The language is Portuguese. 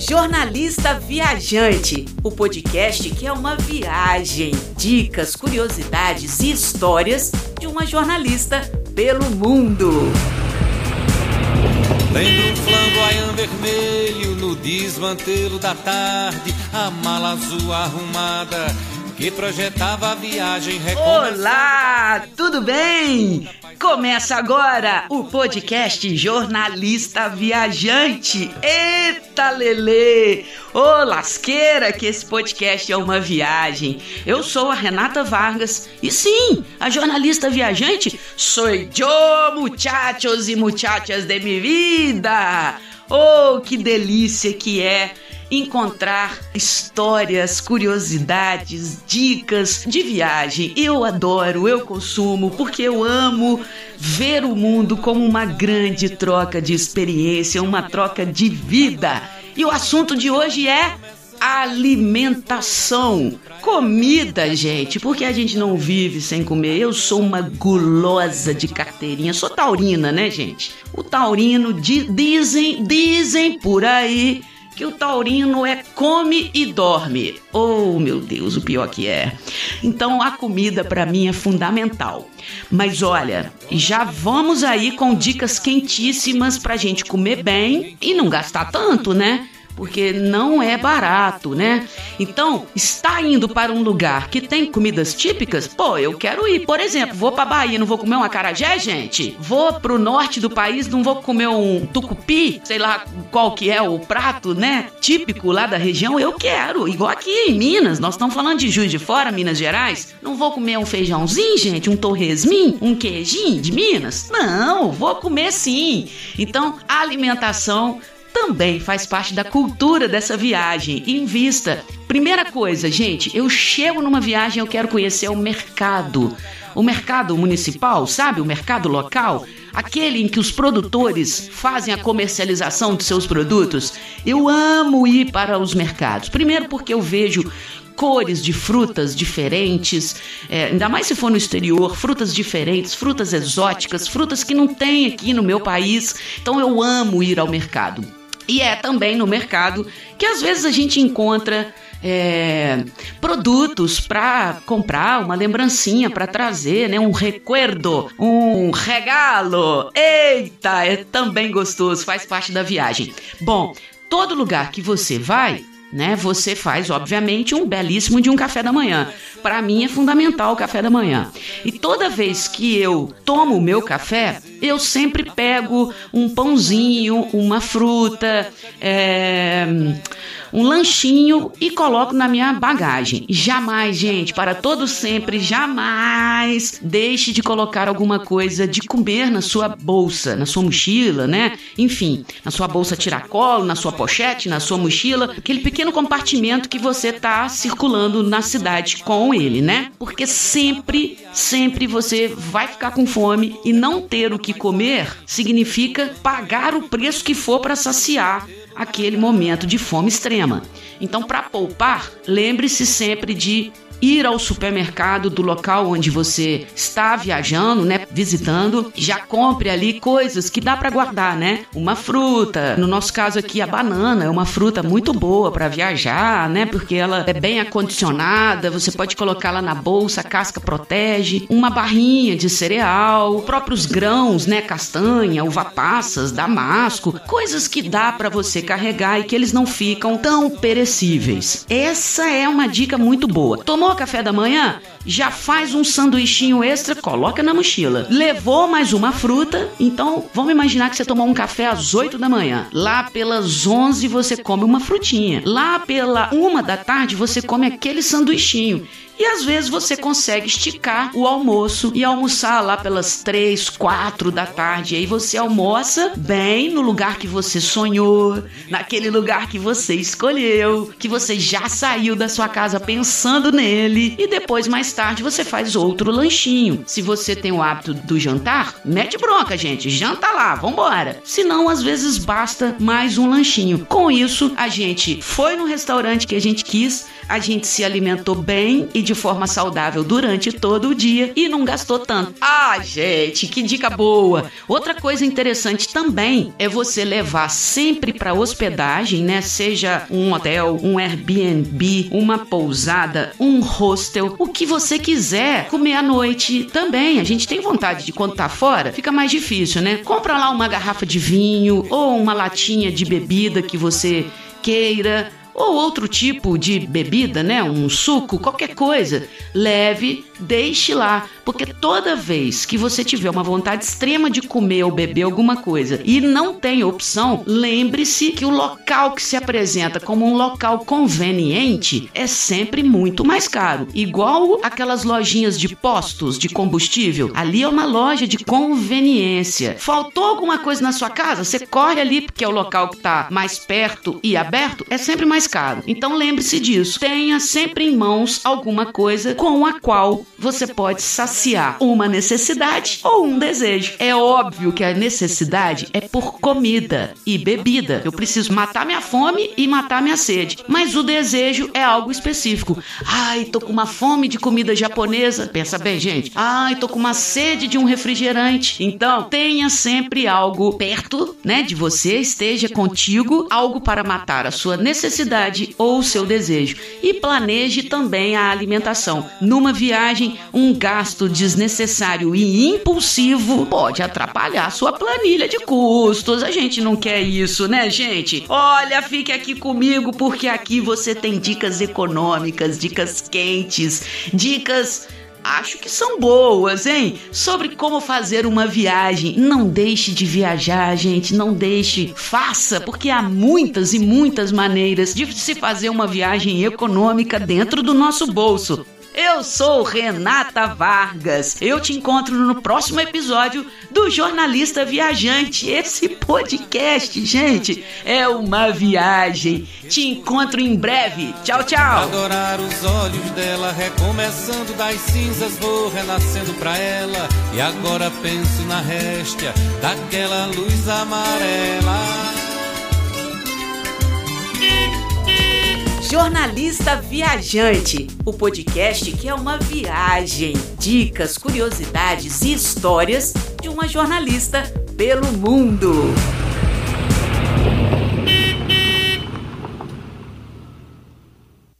Jornalista Viajante, o podcast que é uma viagem, dicas, curiosidades e histórias de uma jornalista pelo mundo. Lembro um flamboyant vermelho no desmantelo da tarde, a mala azul arrumada que projetava a viagem Olá, tudo bem? Começa agora o podcast Jornalista Viajante. Eita, Lele! Ô, lasqueira, que esse podcast é uma viagem. Eu sou a Renata Vargas e sim, a jornalista viajante sou eu, muchachos e muchachas de minha vida. Oh, que delícia que é encontrar histórias, curiosidades, dicas de viagem. Eu adoro, eu consumo, porque eu amo ver o mundo como uma grande troca de experiência, uma troca de vida. E o assunto de hoje é alimentação. Comida, gente, porque a gente não vive sem comer. Eu sou uma gulosa de carteirinha, sou taurina, né, gente? O taurino dizem, dizem por aí que o taurino é come e dorme. Oh, meu Deus, o pior que é. Então a comida para mim é fundamental. Mas olha, já vamos aí com dicas quentíssimas pra gente comer bem e não gastar tanto, né? Porque não é barato, né? Então, está indo para um lugar que tem comidas típicas? Pô, eu quero ir. Por exemplo, vou para Bahia, não vou comer um acarajé, gente? Vou pro norte do país, não vou comer um tucupi, sei lá qual que é o prato, né? Típico lá da região, eu quero. Igual aqui em Minas, nós estamos falando de Juiz de Fora, Minas Gerais. Não vou comer um feijãozinho, gente, um torresmin, um queijinho de Minas? Não, vou comer sim. Então, alimentação também faz parte da cultura dessa viagem. Invista. Primeira coisa, gente, eu chego numa viagem, eu quero conhecer o mercado. O mercado municipal, sabe? O mercado local, aquele em que os produtores fazem a comercialização de seus produtos. Eu amo ir para os mercados. Primeiro porque eu vejo cores de frutas diferentes, é, ainda mais se for no exterior, frutas diferentes, frutas exóticas, frutas que não tem aqui no meu país. Então eu amo ir ao mercado. E é também no mercado que às vezes a gente encontra é, produtos para comprar, uma lembrancinha para trazer, né? Um recuerdo, um regalo. Eita, é também gostoso, faz parte da viagem. Bom, todo lugar que você vai, né? Você faz, obviamente, um belíssimo de um café da manhã. Para mim é fundamental o café da manhã. E toda vez que eu tomo o meu café, eu sempre pego um pãozinho, uma fruta, é, um lanchinho e coloco na minha bagagem. Jamais, gente, para todo sempre, jamais deixe de colocar alguma coisa de comer na sua bolsa, na sua mochila, né? Enfim, na sua bolsa tiracolo, na sua pochete, na sua mochila, aquele pequeno compartimento que você tá circulando na cidade com ele, né? Porque sempre, sempre você vai ficar com fome e não ter o que comer significa pagar o preço que for para saciar aquele momento de fome extrema. Então, para poupar, lembre-se sempre de ir ao supermercado do local onde você está viajando, né, visitando, já compre ali coisas que dá para guardar, né? Uma fruta, no nosso caso aqui a banana é uma fruta muito boa para viajar, né? Porque ela é bem acondicionada, você pode colocá-la na bolsa, a casca protege, uma barrinha de cereal, próprios grãos, né, castanha, uva passas, damasco, coisas que dá para você carregar e que eles não ficam tão perecíveis. Essa é uma dica muito boa. Tomou Café da manhã? Já faz um sanduichinho extra, coloca na mochila. Levou mais uma fruta? Então vamos imaginar que você tomou um café às 8 da manhã. Lá pelas 11 você come uma frutinha. Lá pela uma da tarde você come aquele sanduichinho. E às vezes você consegue esticar o almoço e almoçar lá pelas três, quatro da tarde. Aí você almoça bem no lugar que você sonhou, naquele lugar que você escolheu, que você já saiu da sua casa pensando nele. E depois, mais mais tarde você faz outro lanchinho. Se você tem o hábito do jantar, mete bronca, gente. Janta lá, vambora. Se não, às vezes basta mais um lanchinho. Com isso, a gente foi no restaurante que a gente quis, a gente se alimentou bem e de forma saudável durante todo o dia e não gastou tanto. Ah, gente, que dica boa! Outra coisa interessante também é você levar sempre para hospedagem, né? Seja um hotel, um Airbnb, uma pousada, um hostel, o que você quiser comer à noite também. A gente tem vontade de quando tá fora, fica mais difícil, né? Compra lá uma garrafa de vinho ou uma latinha de bebida que você queira ou outro tipo de bebida, né? Um suco, qualquer coisa. Leve, deixe lá, porque toda vez que você tiver uma vontade extrema de comer ou beber alguma coisa e não tem opção, lembre-se que o local que se apresenta como um local conveniente é sempre muito mais caro. Igual aquelas lojinhas de postos de combustível, ali é uma loja de conveniência. Faltou alguma coisa na sua casa? Você corre ali porque é o local que está mais perto e aberto, é sempre mais caro. Então lembre-se disso. Tenha sempre em mãos alguma coisa com a qual você pode saciar uma necessidade ou um desejo. É óbvio que a necessidade é por comida e bebida. Eu preciso matar minha fome e matar minha sede. Mas o desejo é algo específico. Ai, tô com uma fome de comida japonesa. Pensa bem, gente. Ai, tô com uma sede de um refrigerante. Então, tenha sempre algo perto, né, de você, esteja contigo, algo para matar a sua necessidade ou seu desejo. E planeje também a alimentação. Numa viagem, um gasto desnecessário e impulsivo pode atrapalhar sua planilha de custos. A gente não quer isso, né, gente? Olha, fique aqui comigo porque aqui você tem dicas econômicas, dicas quentes, dicas acho que são boas, hein? Sobre como fazer uma viagem. Não deixe de viajar, gente. Não deixe. Faça, porque há muitas e muitas maneiras de se fazer uma viagem econômica dentro do nosso bolso. Eu sou Renata Vargas. Eu te encontro no próximo episódio do Jornalista Viajante. Esse podcast, gente, é uma viagem. Te encontro em breve. Tchau, tchau. Adorar os olhos dela, recomeçando das cinzas, vou renascendo pra ela. E agora penso na réstia daquela luz amarela. Jornalista Viajante, o podcast que é uma viagem, dicas, curiosidades e histórias de uma jornalista pelo mundo.